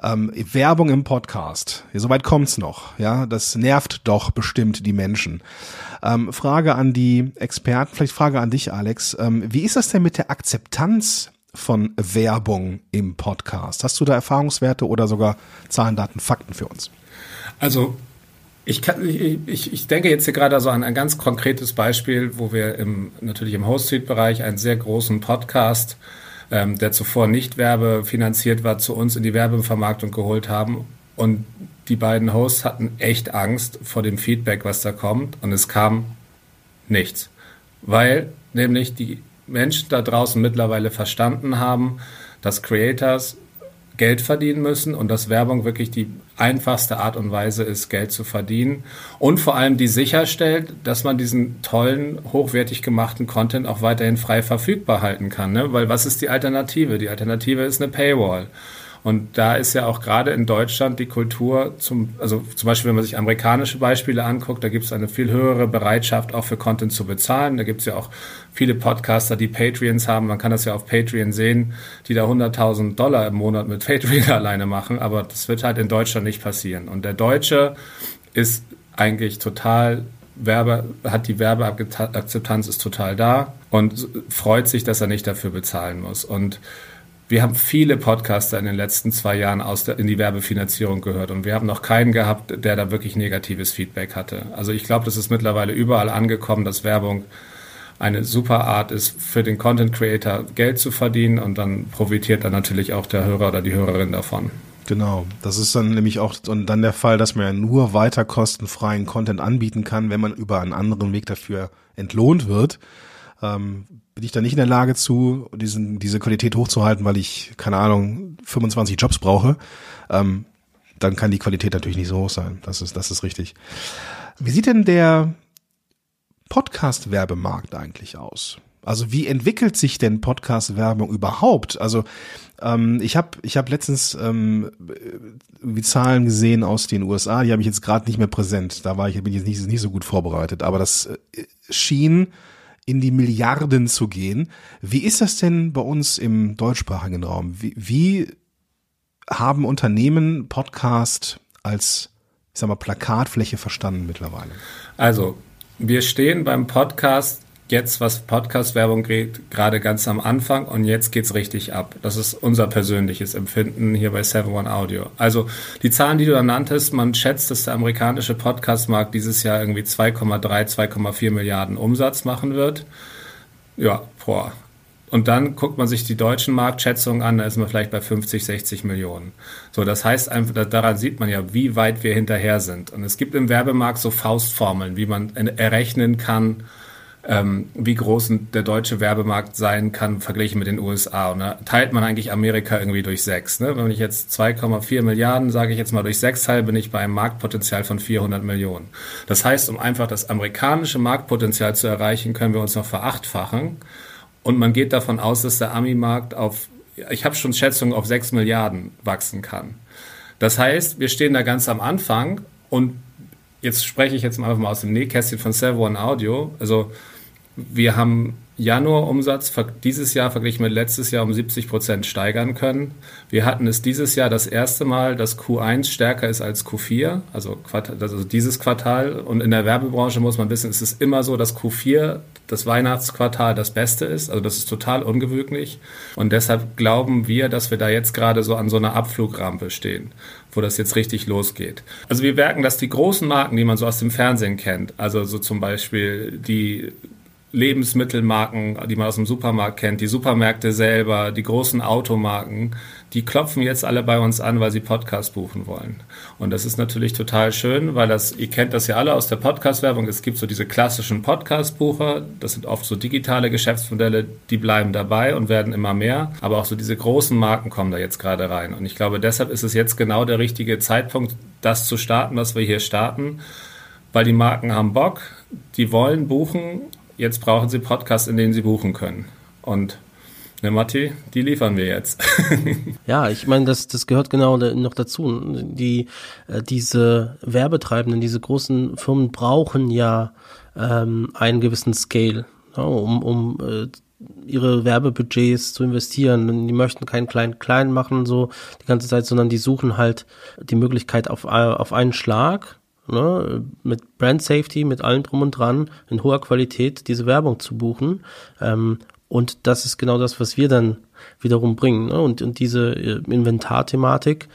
ähm, Werbung im Podcast. Ja, Soweit kommt's noch, ja. Das nervt doch bestimmt die Menschen. Ähm, Frage an die Experten, vielleicht Frage an dich, Alex. Ähm, wie ist das denn mit der Akzeptanz von Werbung im Podcast? Hast du da Erfahrungswerte oder sogar Zahlen, Daten, Fakten für uns? Also Ich, kann, ich, ich denke jetzt hier gerade so an ein ganz konkretes Beispiel, wo wir im, natürlich im Host-Suite-Bereich einen sehr großen Podcast, ähm, der zuvor nicht werbefinanziert war, zu uns in die Werbevermarktung geholt haben. Und die beiden Hosts hatten echt Angst vor dem Feedback, was da kommt. Und es kam nichts. Weil nämlich die Menschen da draußen mittlerweile verstanden haben, dass Creators Geld verdienen müssen und dass Werbung wirklich die einfachste Art und Weise ist, Geld zu verdienen und vor allem die sicherstellt, dass man diesen tollen, hochwertig gemachten Content auch weiterhin frei verfügbar halten kann. Ne? Weil was ist die Alternative? Die Alternative ist eine Paywall. Und da ist ja auch gerade in Deutschland die Kultur zum, also zum Beispiel, wenn man sich amerikanische Beispiele anguckt, da gibt es eine viel höhere Bereitschaft, auch für Content zu bezahlen. Da gibt es ja auch viele Podcaster, die Patreons haben. Man kann das ja auf Patreon sehen, die da 100.000 Dollar im Monat mit Patreon alleine machen. Aber das wird halt in Deutschland nicht passieren. Und der Deutsche ist eigentlich total Werbe, hat die Werbeakzeptanz ist total da und freut sich, dass er nicht dafür bezahlen muss. Und wir haben viele Podcaster in den letzten zwei Jahren aus der, in die Werbefinanzierung gehört und wir haben noch keinen gehabt, der da wirklich negatives Feedback hatte. Also ich glaube, das ist mittlerweile überall angekommen, dass Werbung eine super Art ist, für den Content Creator Geld zu verdienen und dann profitiert dann natürlich auch der Hörer oder die Hörerin davon. Genau, das ist dann nämlich auch dann der Fall, dass man ja nur weiter kostenfreien Content anbieten kann, wenn man über einen anderen Weg dafür entlohnt wird. Ähm, bin ich da nicht in der Lage zu, diesen, diese Qualität hochzuhalten, weil ich, keine Ahnung, 25 Jobs brauche, ähm, dann kann die Qualität natürlich nicht so hoch sein. Das ist, das ist richtig. Wie sieht denn der Podcast-Werbemarkt eigentlich aus? Also wie entwickelt sich denn Podcast-Werbung überhaupt? Also ähm, ich habe ich hab letztens ähm, wie Zahlen gesehen aus den USA, die habe ich jetzt gerade nicht mehr präsent. Da war ich bin ich jetzt nicht, nicht so gut vorbereitet, aber das äh, schien in die Milliarden zu gehen. Wie ist das denn bei uns im deutschsprachigen Raum? Wie, wie haben Unternehmen Podcast als, ich sag mal, Plakatfläche verstanden mittlerweile? Also, wir stehen beim Podcast jetzt, was Podcast-Werbung geht, gerade ganz am Anfang und jetzt geht's richtig ab. Das ist unser persönliches Empfinden hier bei 7 One Audio. Also die Zahlen, die du da nanntest, man schätzt, dass der amerikanische Podcast-Markt dieses Jahr irgendwie 2,3, 2,4 Milliarden Umsatz machen wird. Ja, boah. Und dann guckt man sich die deutschen Marktschätzungen an, da ist man vielleicht bei 50, 60 Millionen. So, das heißt einfach, daran sieht man ja, wie weit wir hinterher sind. Und es gibt im Werbemarkt so Faustformeln, wie man errechnen kann, ähm, wie groß der deutsche Werbemarkt sein kann, verglichen mit den USA. Und da teilt man eigentlich Amerika irgendwie durch sechs. Ne? Wenn ich jetzt 2,4 Milliarden, sage ich jetzt mal durch sechs teile, bin ich bei einem Marktpotenzial von 400 Millionen. Das heißt, um einfach das amerikanische Marktpotenzial zu erreichen, können wir uns noch verachtfachen. Und man geht davon aus, dass der Ami-Markt auf, ich habe schon Schätzungen, auf 6 Milliarden wachsen kann. Das heißt, wir stehen da ganz am Anfang und jetzt spreche ich jetzt einfach mal aus dem Nähkästchen von One Audio. Also wir haben Januar-Umsatz dieses Jahr verglichen mit letztes Jahr um 70 Prozent steigern können. Wir hatten es dieses Jahr das erste Mal, dass Q1 stärker ist als Q4, also, also dieses Quartal. Und in der Werbebranche muss man wissen, es ist immer so, dass Q4, das Weihnachtsquartal, das Beste ist. Also das ist total ungewöhnlich. Und deshalb glauben wir, dass wir da jetzt gerade so an so einer Abflugrampe stehen wo das jetzt richtig losgeht. Also wir merken, dass die großen Marken, die man so aus dem Fernsehen kennt, also so zum Beispiel die Lebensmittelmarken, die man aus dem Supermarkt kennt, die Supermärkte selber, die großen Automarken, die klopfen jetzt alle bei uns an, weil sie Podcast buchen wollen. Und das ist natürlich total schön, weil das, ihr kennt das ja alle aus der Podcast-Werbung. Es gibt so diese klassischen Podcast-Bucher. Das sind oft so digitale Geschäftsmodelle, die bleiben dabei und werden immer mehr. Aber auch so diese großen Marken kommen da jetzt gerade rein. Und ich glaube, deshalb ist es jetzt genau der richtige Zeitpunkt, das zu starten, was wir hier starten. Weil die Marken haben Bock, die wollen buchen jetzt brauchen sie Podcasts, in denen sie buchen können. Und Ne, Matti, die liefern wir jetzt. ja, ich meine, das, das gehört genau noch dazu. Die, äh, diese Werbetreibenden, diese großen Firmen brauchen ja ähm, einen gewissen Scale, ja, um, um äh, ihre Werbebudgets zu investieren. Die möchten keinen kleinen klein machen so die ganze Zeit, sondern die suchen halt die Möglichkeit auf, auf einen Schlag ne, mit Brand Safety, mit allem drum und dran, in hoher Qualität diese Werbung zu buchen. Ähm, und das ist genau das, was wir dann wiederum bringen. Ne? Und, und diese äh, Inventarthematik,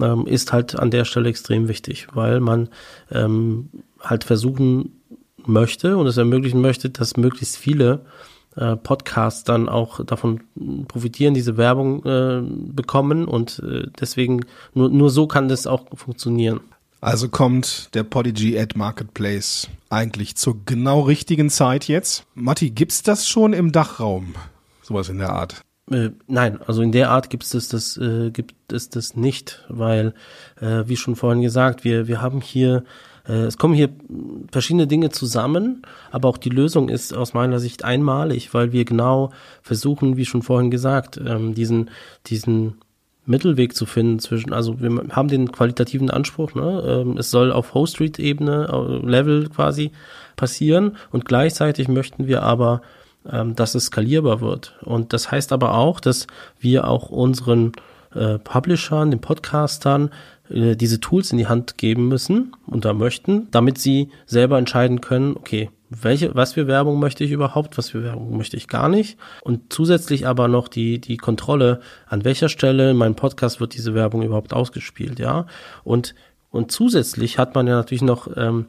ähm, ist halt an der Stelle extrem wichtig, weil man ähm, halt versuchen möchte und es ermöglichen möchte, dass möglichst viele äh, Podcasts dann auch davon profitieren, diese Werbung äh, bekommen und äh, deswegen nur, nur so kann das auch funktionieren. Also kommt der Podigy Ad Marketplace eigentlich zur genau richtigen Zeit jetzt? Matti, gibt's das schon im Dachraum? Sowas in der Art? Äh, nein, also in der Art gibt es das, äh, gibt es das nicht, weil, äh, wie schon vorhin gesagt, wir, wir haben hier äh, es kommen hier verschiedene Dinge zusammen, aber auch die Lösung ist aus meiner Sicht einmalig, weil wir genau versuchen, wie schon vorhin gesagt, ähm, diesen, diesen Mittelweg zu finden zwischen, also wir haben den qualitativen Anspruch, ne? Ähm, es soll auf Host-Street-Ebene, äh, Level quasi passieren und gleichzeitig möchten wir aber, ähm, dass es skalierbar wird. Und das heißt aber auch, dass wir auch unseren äh, Publishern, den Podcastern äh, diese Tools in die Hand geben müssen und da möchten, damit sie selber entscheiden können, okay, welche, was für Werbung möchte ich überhaupt, was für Werbung möchte ich gar nicht. Und zusätzlich aber noch die, die Kontrolle, an welcher Stelle in meinem Podcast wird diese Werbung überhaupt ausgespielt, ja. Und, und zusätzlich hat man ja natürlich noch ähm,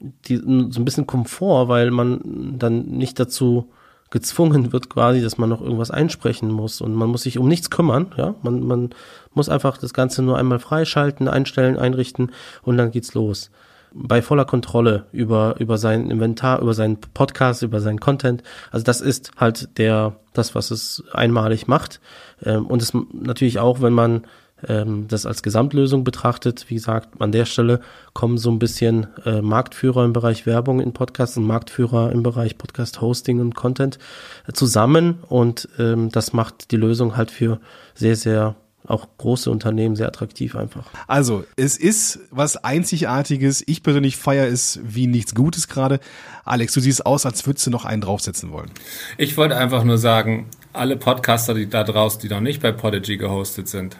die, so ein bisschen Komfort, weil man dann nicht dazu gezwungen wird quasi, dass man noch irgendwas einsprechen muss und man muss sich um nichts kümmern, ja, man, man muss einfach das Ganze nur einmal freischalten, einstellen, einrichten und dann geht's los. Bei voller Kontrolle über, über sein Inventar, über seinen Podcast, über seinen Content. Also das ist halt der, das, was es einmalig macht. Ähm, und es natürlich auch, wenn man ähm, das als Gesamtlösung betrachtet. Wie gesagt, an der Stelle kommen so ein bisschen äh, Marktführer im Bereich Werbung in Podcasts und Marktführer im Bereich Podcast Hosting und Content äh, zusammen und ähm, das macht die Lösung halt für sehr, sehr auch große Unternehmen sehr attraktiv einfach. Also, es ist was Einzigartiges. Ich persönlich feiere es wie nichts Gutes gerade. Alex, du siehst aus, als würdest du noch einen draufsetzen wollen. Ich wollte einfach nur sagen, alle Podcaster, die da draußen, die noch nicht bei Podigy gehostet sind,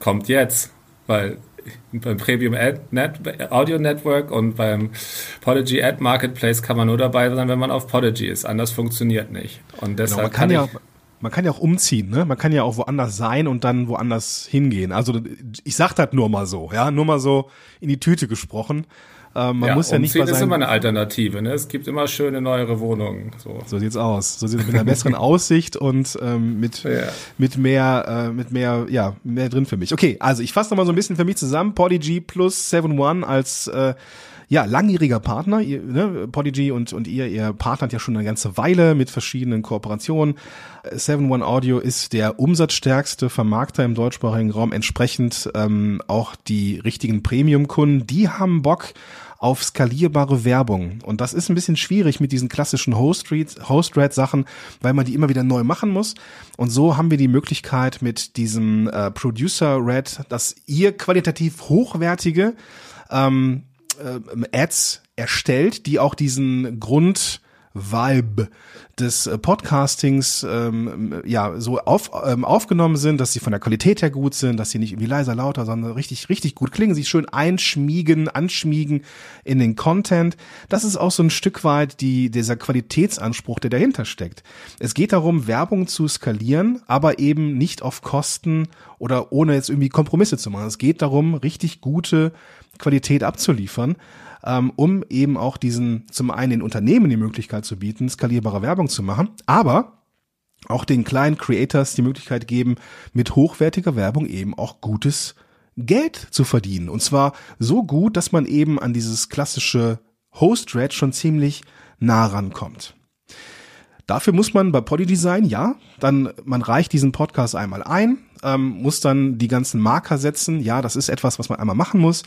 kommt jetzt, weil beim Premium Ad Net, Audio Network und beim Podigy Ad Marketplace kann man nur dabei sein, wenn man auf Podigy ist. Anders funktioniert nicht. Und deshalb genau, man kann, kann ja man kann ja auch umziehen, ne? Man kann ja auch woanders sein und dann woanders hingehen. Also ich sag das nur mal so, ja, nur mal so in die Tüte gesprochen. Ähm, man ja, muss ja nicht bei ist immer eine Alternative. Ne? Es gibt immer schöne neuere Wohnungen. So, so sieht's aus. So sieht mit einer besseren Aussicht und ähm, mit ja. mit mehr äh, mit mehr ja mehr drin für mich. Okay, also ich fasse noch mal so ein bisschen für mich zusammen. Polyg plus 7-One als äh, ja, langjähriger Partner, ihr, ne, Podigy und, und ihr, ihr partnert ja schon eine ganze Weile mit verschiedenen Kooperationen. 7-One Audio ist der umsatzstärkste Vermarkter im deutschsprachigen Raum, entsprechend ähm, auch die richtigen Premium-Kunden, die haben Bock auf skalierbare Werbung. Und das ist ein bisschen schwierig mit diesen klassischen Host-Red-Sachen, weil man die immer wieder neu machen muss. Und so haben wir die Möglichkeit mit diesem äh, Producer-Red, dass ihr qualitativ hochwertige ähm, äh, Ads erstellt, die auch diesen Grund Vibe des äh, Podcastings ähm, ja so auf, ähm, aufgenommen sind, dass sie von der Qualität her gut sind, dass sie nicht irgendwie leiser, lauter, sondern richtig, richtig gut klingen, sich schön einschmiegen, anschmiegen in den Content. Das ist auch so ein Stück weit die, dieser Qualitätsanspruch, der dahinter steckt. Es geht darum, Werbung zu skalieren, aber eben nicht auf Kosten oder ohne jetzt irgendwie Kompromisse zu machen. Es geht darum, richtig gute Qualität abzuliefern ähm, um eben auch diesen, zum einen den Unternehmen die Möglichkeit zu bieten, skalierbare Werbung zu machen, aber auch den kleinen Creators die Möglichkeit geben, mit hochwertiger Werbung eben auch gutes Geld zu verdienen. Und zwar so gut, dass man eben an dieses klassische Host-Red schon ziemlich nah rankommt. Dafür muss man bei Polydesign, ja, dann, man reicht diesen Podcast einmal ein, ähm, muss dann die ganzen Marker setzen. Ja, das ist etwas, was man einmal machen muss.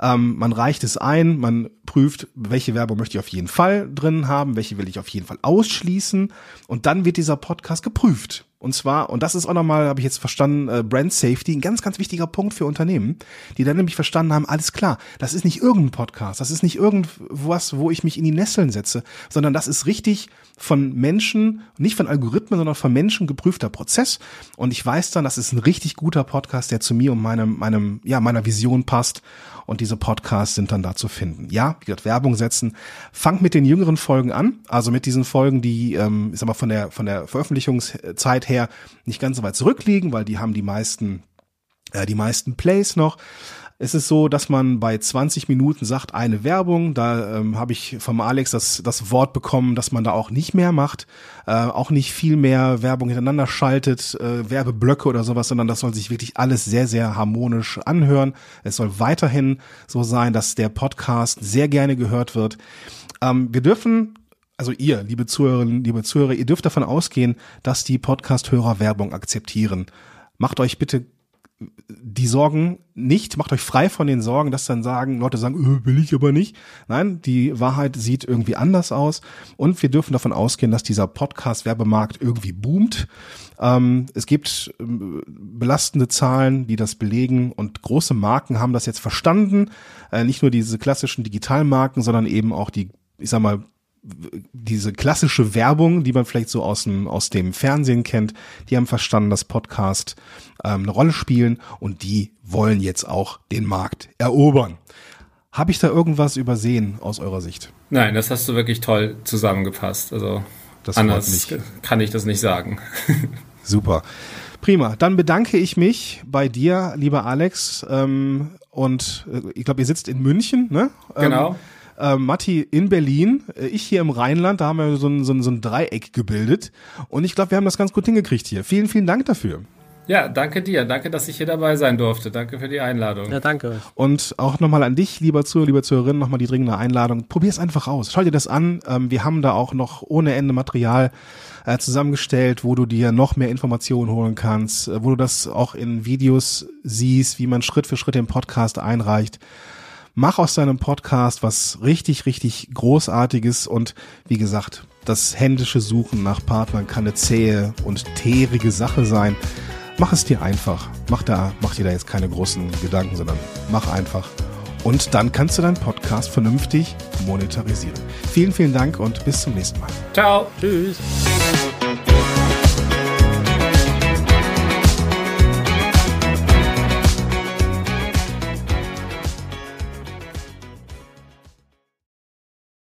Ähm, man reicht es ein, man prüft, welche Werbung möchte ich auf jeden Fall drin haben, welche will ich auf jeden Fall ausschließen. Und dann wird dieser Podcast geprüft. Und zwar, und das ist auch nochmal, habe ich jetzt verstanden, äh, Brand Safety, ein ganz, ganz wichtiger Punkt für Unternehmen, die dann nämlich verstanden haben, alles klar, das ist nicht irgendein Podcast, das ist nicht irgendwas, wo ich mich in die Nesseln setze, sondern das ist richtig von Menschen, nicht von Algorithmen, sondern von Menschen geprüfter Prozess. Und ich weiß dann, das ist ein richtig guter Podcast, der zu mir und meinem, meinem, ja, meiner Vision passt und diese Podcasts sind dann da zu finden. Ja, wie gesagt, Werbung setzen. Fangt mit den jüngeren Folgen an, also mit diesen Folgen, die, ähm, ich sag mal, von der, von der Veröffentlichungszeit her nicht ganz so weit zurückliegen, weil die haben die meisten äh, die meisten Plays noch. Es ist so, dass man bei 20 Minuten sagt, eine Werbung. Da ähm, habe ich vom Alex das, das Wort bekommen, dass man da auch nicht mehr macht, äh, auch nicht viel mehr Werbung hintereinander schaltet, äh, Werbeblöcke oder sowas, sondern das soll sich wirklich alles sehr, sehr harmonisch anhören. Es soll weiterhin so sein, dass der Podcast sehr gerne gehört wird. Ähm, wir dürfen also ihr, liebe Zuhörerinnen, liebe Zuhörer, ihr dürft davon ausgehen, dass die Podcast-Hörer Werbung akzeptieren. Macht euch bitte die Sorgen nicht, macht euch frei von den Sorgen, dass dann sagen, Leute sagen, öh, will ich aber nicht. Nein, die Wahrheit sieht irgendwie anders aus und wir dürfen davon ausgehen, dass dieser Podcast-Werbemarkt irgendwie boomt. Ähm, es gibt äh, belastende Zahlen, die das belegen und große Marken haben das jetzt verstanden. Äh, nicht nur diese klassischen Digitalmarken, sondern eben auch die, ich sag mal, diese klassische Werbung, die man vielleicht so aus dem, aus dem Fernsehen kennt, die haben verstanden, dass Podcast ähm, eine Rolle spielen und die wollen jetzt auch den Markt erobern. Habe ich da irgendwas übersehen aus eurer Sicht? Nein, das hast du wirklich toll zusammengepasst. Also das anders kann ich das nicht sagen. Super. Prima. Dann bedanke ich mich bei dir, lieber Alex. Ähm, und äh, ich glaube, ihr sitzt in München, ne? Genau. Äh, Matti in Berlin, äh, ich hier im Rheinland, da haben wir so ein, so ein, so ein Dreieck gebildet. Und ich glaube, wir haben das ganz gut hingekriegt hier. Vielen, vielen Dank dafür. Ja, danke dir. Danke, dass ich hier dabei sein durfte. Danke für die Einladung. Ja, danke. Und auch nochmal an dich, lieber Zuhörer, lieber Zuhörerin, nochmal die dringende Einladung. Probier es einfach aus. Schau dir das an. Ähm, wir haben da auch noch ohne Ende Material äh, zusammengestellt, wo du dir noch mehr Informationen holen kannst, äh, wo du das auch in Videos siehst, wie man Schritt für Schritt den Podcast einreicht. Mach aus deinem Podcast was richtig, richtig Großartiges und wie gesagt, das händische Suchen nach Partnern kann eine zähe und teerige Sache sein. Mach es dir einfach. Mach da, mach dir da jetzt keine großen Gedanken, sondern mach einfach. Und dann kannst du deinen Podcast vernünftig monetarisieren. Vielen, vielen Dank und bis zum nächsten Mal. Ciao. Tschüss.